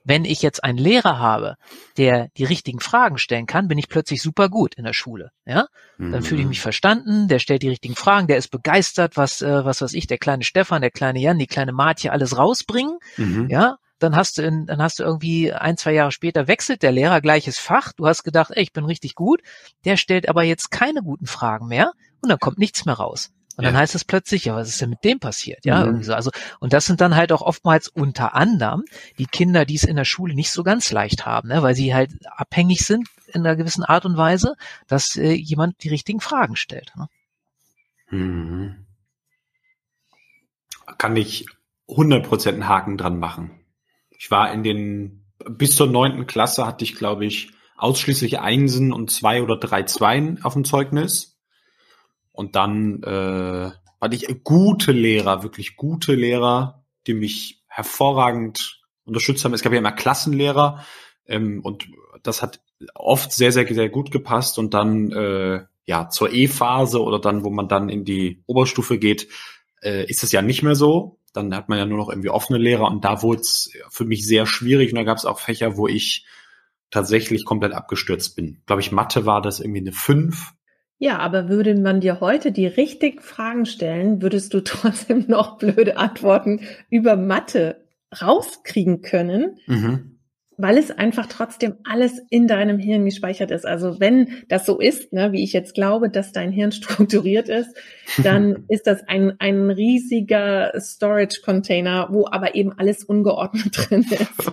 Wenn ich jetzt einen Lehrer habe, der die richtigen Fragen stellen kann, bin ich plötzlich super gut in der Schule. Ja, dann mhm. fühle ich mich verstanden. Der stellt die richtigen Fragen, der ist begeistert, was äh, was weiß ich, der kleine Stefan, der kleine Jan, die kleine Martje alles rausbringen. Mhm. Ja, dann hast du in, dann hast du irgendwie ein, zwei Jahre später wechselt der Lehrer gleiches Fach. Du hast gedacht, ey, ich bin richtig gut. Der stellt aber jetzt keine guten Fragen mehr und dann kommt nichts mehr raus. Und ja. dann heißt es plötzlich, ja, was ist denn mit dem passiert? Ja, mhm. irgendwie so. Also, und das sind dann halt auch oftmals unter anderem die Kinder, die es in der Schule nicht so ganz leicht haben, ne, weil sie halt abhängig sind in einer gewissen Art und Weise, dass äh, jemand die richtigen Fragen stellt. Ne? Mhm. Kann ich 100% einen Haken dran machen. Ich war in den, bis zur neunten Klasse hatte ich, glaube ich, ausschließlich Einsen und zwei oder drei Zweien auf dem Zeugnis. Und dann äh, hatte ich gute Lehrer, wirklich gute Lehrer, die mich hervorragend unterstützt haben. Es gab ja immer Klassenlehrer ähm, und das hat oft sehr, sehr, sehr gut gepasst. Und dann äh, ja zur E-Phase oder dann, wo man dann in die Oberstufe geht, äh, ist es ja nicht mehr so. Dann hat man ja nur noch irgendwie offene Lehrer und da wurde es für mich sehr schwierig und da gab es auch Fächer, wo ich tatsächlich komplett abgestürzt bin. Glaube ich, Mathe war das irgendwie eine 5 ja, aber würde man dir heute die richtigen Fragen stellen, würdest du trotzdem noch blöde Antworten über Mathe rauskriegen können. Mhm. Weil es einfach trotzdem alles in deinem Hirn gespeichert ist. Also wenn das so ist, ne, wie ich jetzt glaube, dass dein Hirn strukturiert ist, dann ist das ein, ein riesiger Storage-Container, wo aber eben alles ungeordnet drin ist.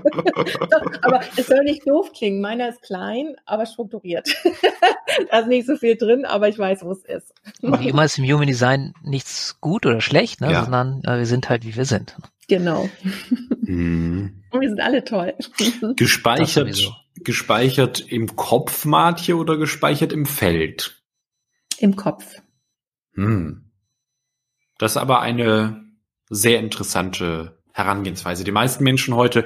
aber es soll nicht doof klingen. Meiner ist klein, aber strukturiert. da ist nicht so viel drin, aber ich weiß, wo es ist. Wie immer ist im Human Design nichts gut oder schlecht, ne, ja. sondern äh, wir sind halt, wie wir sind. Genau. Mhm. Und wir sind alle toll. Gespeichert, gespeichert im Kopf, Martje, oder gespeichert im Feld? Im Kopf. Hm. Das ist aber eine sehr interessante Herangehensweise. Die meisten Menschen heute,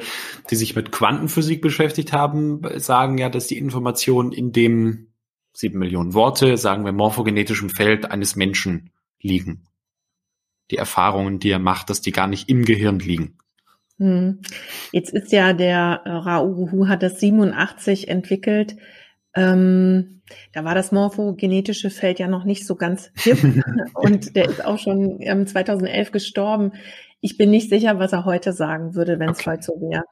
die sich mit Quantenphysik beschäftigt haben, sagen ja, dass die Informationen in dem sieben Millionen Worte, sagen wir morphogenetischen Feld eines Menschen liegen die Erfahrungen, die er macht, dass die gar nicht im Gehirn liegen. Hm. Jetzt ist ja der äh, Rauruhu hat das 87 entwickelt. Ähm, da war das morphogenetische Feld ja noch nicht so ganz hip und der ist auch schon ähm, 2011 gestorben. Ich bin nicht sicher, was er heute sagen würde, wenn es okay. heute so wäre.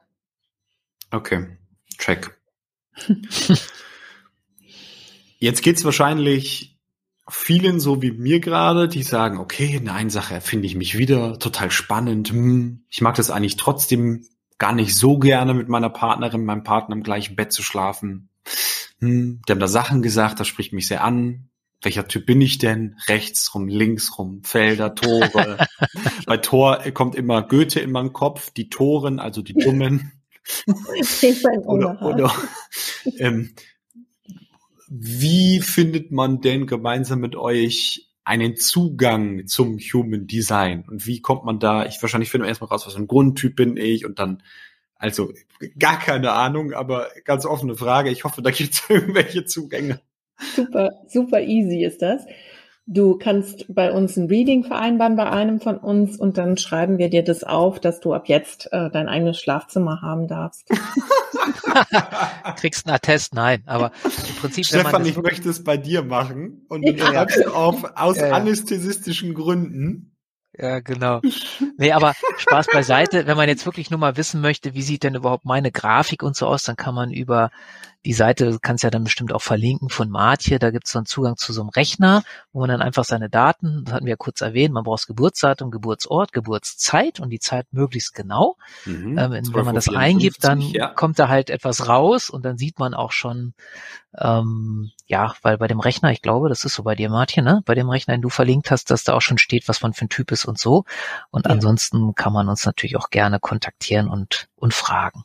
Okay, check. Jetzt geht's wahrscheinlich vielen so wie mir gerade, die sagen, okay, in einer Sache erfinde ich mich wieder, total spannend. Hm, ich mag das eigentlich trotzdem gar nicht so gerne mit meiner Partnerin, meinem Partner im gleichen Bett zu schlafen. Hm, die haben da Sachen gesagt, das spricht mich sehr an. Welcher Typ bin ich denn? Rechts rum, links rum, Felder, Tore. Bei Tor kommt immer Goethe in meinen Kopf, die Toren, also die Dummen. oder, oder ähm, wie findet man denn gemeinsam mit euch einen Zugang zum Human Design? Und wie kommt man da? Ich wahrscheinlich finde erstmal raus, was für ein Grundtyp bin ich und dann, also gar keine Ahnung, aber ganz offene Frage. Ich hoffe, da gibt es irgendwelche Zugänge. Super, super easy ist das. Du kannst bei uns ein Reading vereinbaren bei einem von uns und dann schreiben wir dir das auf, dass du ab jetzt äh, dein eigenes Schlafzimmer haben darfst. Kriegst einen Attest? Nein, aber im Prinzip. Stefan, ich möchte es bei dir machen und du schreibst ja. auf aus ja, ja. anästhesistischen Gründen. Ja, genau. Nee, aber Spaß beiseite. Wenn man jetzt wirklich nur mal wissen möchte, wie sieht denn überhaupt meine Grafik und so aus, dann kann man über die Seite kannst ja dann bestimmt auch verlinken von Martje. Da gibt es so einen Zugang zu so einem Rechner, wo man dann einfach seine Daten, das hatten wir ja kurz erwähnt, man braucht Geburtsdatum, Geburtsort, Geburtszeit und die Zeit möglichst genau. Mhm, ähm, wenn man das eingibt, dann ja. kommt da halt etwas raus und dann sieht man auch schon, ähm, ja, weil bei dem Rechner, ich glaube, das ist so bei dir, Martje, ne? Bei dem Rechner, den du verlinkt hast, dass da auch schon steht, was man für ein Typ ist und so. Und ja. ansonsten kann man uns natürlich auch gerne kontaktieren und, und fragen.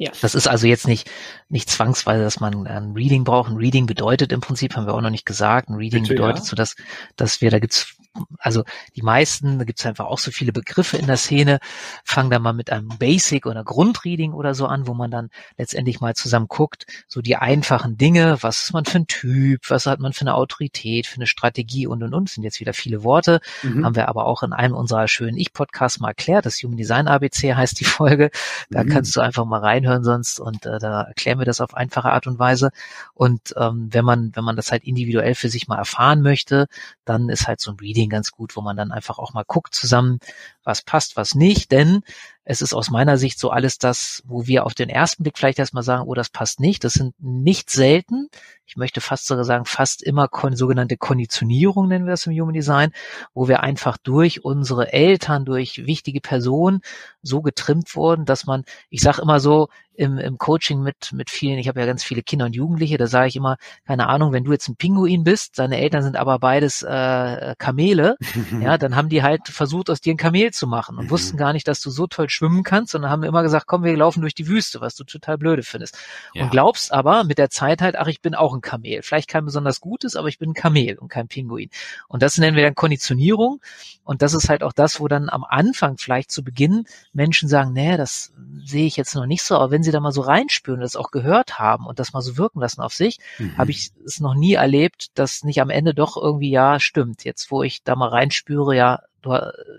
Ja. Das ist also jetzt nicht, nicht zwangsweise, dass man ein Reading braucht. Ein Reading bedeutet im Prinzip, haben wir auch noch nicht gesagt, ein Reading Bitte, bedeutet ja. so, dass, dass wir, da gibt's also die meisten, da gibt's einfach auch so viele Begriffe in der Szene, fangen da mal mit einem Basic oder Grundreading oder so an, wo man dann letztendlich mal zusammen guckt, so die einfachen Dinge, was ist man für ein Typ, was hat man für eine Autorität, für eine Strategie und und und, sind jetzt wieder viele Worte, mhm. haben wir aber auch in einem unserer schönen Ich-Podcasts mal erklärt, das Human Design ABC heißt die Folge, da mhm. kannst du einfach mal reinhören sonst und äh, da erklären wir das auf einfache Art und Weise und ähm, wenn man, wenn man das halt individuell für sich mal erfahren möchte, dann ist halt so ein Reading Reading ganz gut, wo man dann einfach auch mal guckt zusammen, was passt, was nicht, denn es ist aus meiner Sicht so alles das, wo wir auf den ersten Blick vielleicht erstmal sagen, oh, das passt nicht. Das sind nicht selten, ich möchte fast sogar sagen, fast immer kon sogenannte Konditionierung nennen wir das im Human Design, wo wir einfach durch unsere Eltern, durch wichtige Personen so getrimmt wurden, dass man, ich sage immer so, im, im Coaching mit, mit vielen, ich habe ja ganz viele Kinder und Jugendliche, da sage ich immer, keine Ahnung, wenn du jetzt ein Pinguin bist, deine Eltern sind aber beides äh, Kamele, ja, dann haben die halt versucht, aus dir ein Kamel zu machen und mhm. wussten gar nicht, dass du so toll schwimmen kannst, sondern haben immer gesagt, komm, wir laufen durch die Wüste, was du total blöde findest. Ja. Und glaubst aber mit der Zeit halt, ach, ich bin auch ein Kamel. Vielleicht kein besonders gutes, aber ich bin ein Kamel und kein Pinguin. Und das nennen wir dann Konditionierung. Und das ist halt auch das, wo dann am Anfang vielleicht zu Beginn Menschen sagen, nee, das sehe ich jetzt noch nicht so, aber wenn sie da mal so reinspüren und das auch gehört haben und das mal so wirken lassen auf sich, mhm. habe ich es noch nie erlebt, dass nicht am Ende doch irgendwie, ja, stimmt. Jetzt, wo ich da mal reinspüre, ja,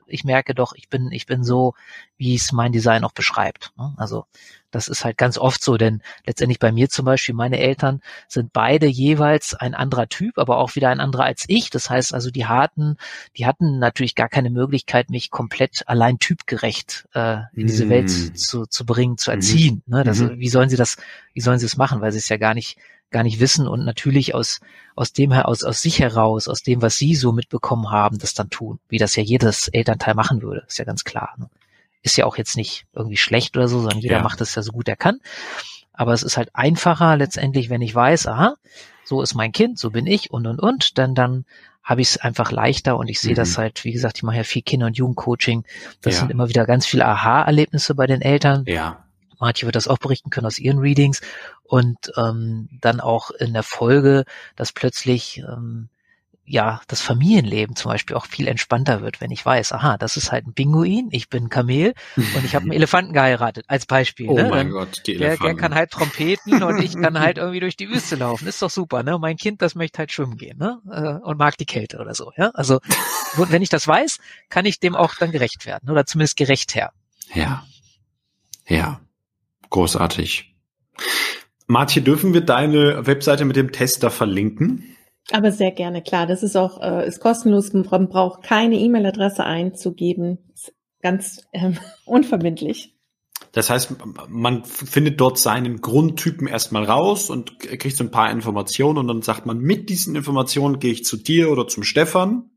ich merke doch, ich bin, ich bin so, wie es mein Design auch beschreibt. Ne? Also Das ist halt ganz oft so, denn letztendlich bei mir zum Beispiel, meine Eltern sind beide jeweils ein anderer Typ, aber auch wieder ein anderer als ich. Das heißt also, die hatten, die hatten natürlich gar keine Möglichkeit, mich komplett allein typgerecht äh, in diese mm. Welt zu, zu bringen, zu mhm. erziehen. Mm. Ne? Das, mm. Wie sollen sie das, wie sollen sie es machen, weil sie es ja gar nicht gar nicht wissen und natürlich aus, aus dem heraus, aus sich heraus, aus dem, was sie so mitbekommen haben, das dann tun, wie das ja jedes Elternteil machen würde, ist ja ganz klar. Ne? Ist ja auch jetzt nicht irgendwie schlecht oder so, sondern jeder ja. macht es ja so gut er kann. Aber es ist halt einfacher letztendlich, wenn ich weiß, aha, so ist mein Kind, so bin ich und und und, dann dann habe ich es einfach leichter und ich sehe mhm. das halt, wie gesagt, ich mache ja viel Kinder- und Jugendcoaching. Das ja. sind immer wieder ganz viele Aha-Erlebnisse bei den Eltern. Ja. Manche wird das auch berichten können aus ihren Readings und ähm, dann auch in der Folge, dass plötzlich ähm, ja das Familienleben zum Beispiel auch viel entspannter wird, wenn ich weiß, aha, das ist halt ein Pinguin, ich bin ein Kamel und ich habe einen Elefanten geheiratet, als Beispiel. Oh ne? mein Dann, Gott, die Elefanten. Der, der kann halt trompeten und ich kann halt irgendwie durch die Wüste laufen. Ist doch super, ne? Mein Kind, das möchte halt schwimmen gehen, ne? Äh, und mag die Kälte oder so, ja? Also wenn ich das weiß, kann ich dem auch dann gerecht werden oder zumindest gerecht her. Ja. Ja. Großartig. Martje, dürfen wir deine Webseite mit dem Tester verlinken? Aber sehr gerne, klar. Das ist auch äh, ist kostenlos. Man braucht keine E-Mail-Adresse einzugeben. Ist ganz ähm, unverbindlich. Das heißt, man findet dort seinen Grundtypen erstmal raus und kriegt so ein paar Informationen und dann sagt man, mit diesen Informationen gehe ich zu dir oder zum Stefan.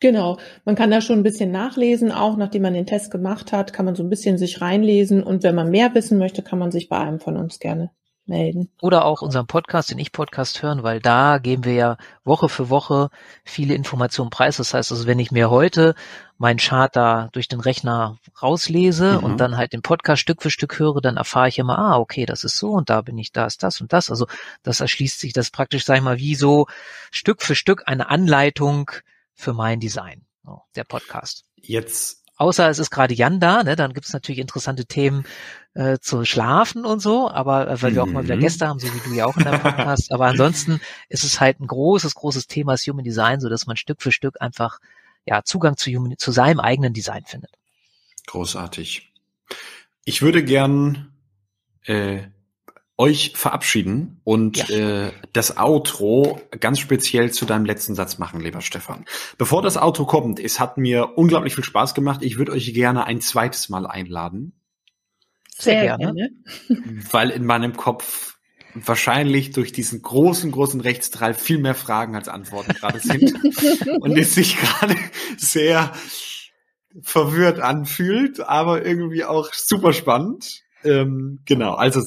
Genau, man kann da schon ein bisschen nachlesen, auch nachdem man den Test gemacht hat, kann man so ein bisschen sich reinlesen und wenn man mehr wissen möchte, kann man sich bei einem von uns gerne melden. Oder auch unseren Podcast, den Ich-Podcast hören, weil da geben wir ja Woche für Woche viele Informationen preis. Das heißt also, wenn ich mir heute meinen Chart da durch den Rechner rauslese mhm. und dann halt den Podcast Stück für Stück höre, dann erfahre ich immer, ah, okay, das ist so und da bin ich, da ist das und das. Also das erschließt sich das praktisch, sag ich mal, wie so Stück für Stück eine Anleitung für mein Design, der Podcast. Jetzt. Außer es ist gerade Jan da, ne, dann gibt es natürlich interessante Themen äh, zu schlafen und so, aber äh, weil wir auch mal wieder mhm. Gäste haben, so wie du ja auch in deinem Podcast. aber ansonsten ist es halt ein großes, großes Thema das Human Design, so dass man Stück für Stück einfach ja Zugang zu, Human, zu seinem eigenen Design findet. Großartig. Ich würde gern äh, euch verabschieden und ja. äh, das Outro ganz speziell zu deinem letzten Satz machen, lieber Stefan. Bevor das Outro kommt, es hat mir unglaublich viel Spaß gemacht. Ich würde euch gerne ein zweites Mal einladen. Sehr, Sehr gerne. gerne. Weil in meinem Kopf wahrscheinlich durch diesen großen, großen Rechtsdrall viel mehr Fragen als Antworten gerade sind und es sich gerade sehr verwirrt anfühlt, aber irgendwie auch super spannend. Ähm, genau, also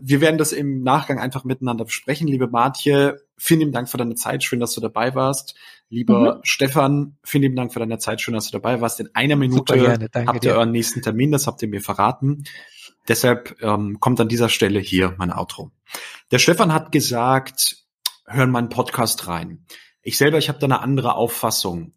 wir werden das im Nachgang einfach miteinander besprechen. Liebe Martje, vielen lieben Dank für deine Zeit, schön, dass du dabei warst. Lieber mhm. Stefan, vielen lieben Dank für deine Zeit, schön, dass du dabei warst. In einer Minute habt ihr dir. euren nächsten Termin, das habt ihr mir verraten. Deshalb ähm, kommt an dieser Stelle hier mein Outro. Der Stefan hat gesagt, hören meinen Podcast rein. Ich selber, ich habe da eine andere Auffassung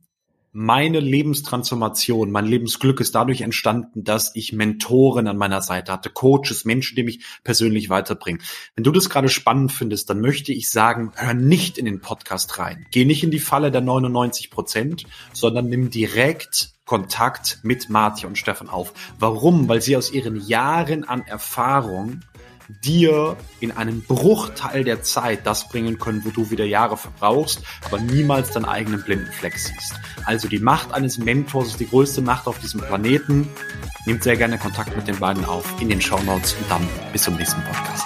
meine Lebenstransformation, mein Lebensglück ist dadurch entstanden, dass ich Mentoren an meiner Seite hatte, Coaches, Menschen, die mich persönlich weiterbringen. Wenn du das gerade spannend findest, dann möchte ich sagen, hör nicht in den Podcast rein. Geh nicht in die Falle der 99 Prozent, sondern nimm direkt Kontakt mit Marti und Stefan auf. Warum? Weil sie aus ihren Jahren an Erfahrung dir in einem Bruchteil der Zeit das bringen können, wo du wieder Jahre verbrauchst, aber niemals deinen eigenen blinden Fleck siehst. Also die Macht eines Mentors ist die größte Macht auf diesem Planeten. Nehmt sehr gerne Kontakt mit den beiden auf in den Show Notes und dann bis zum nächsten Podcast.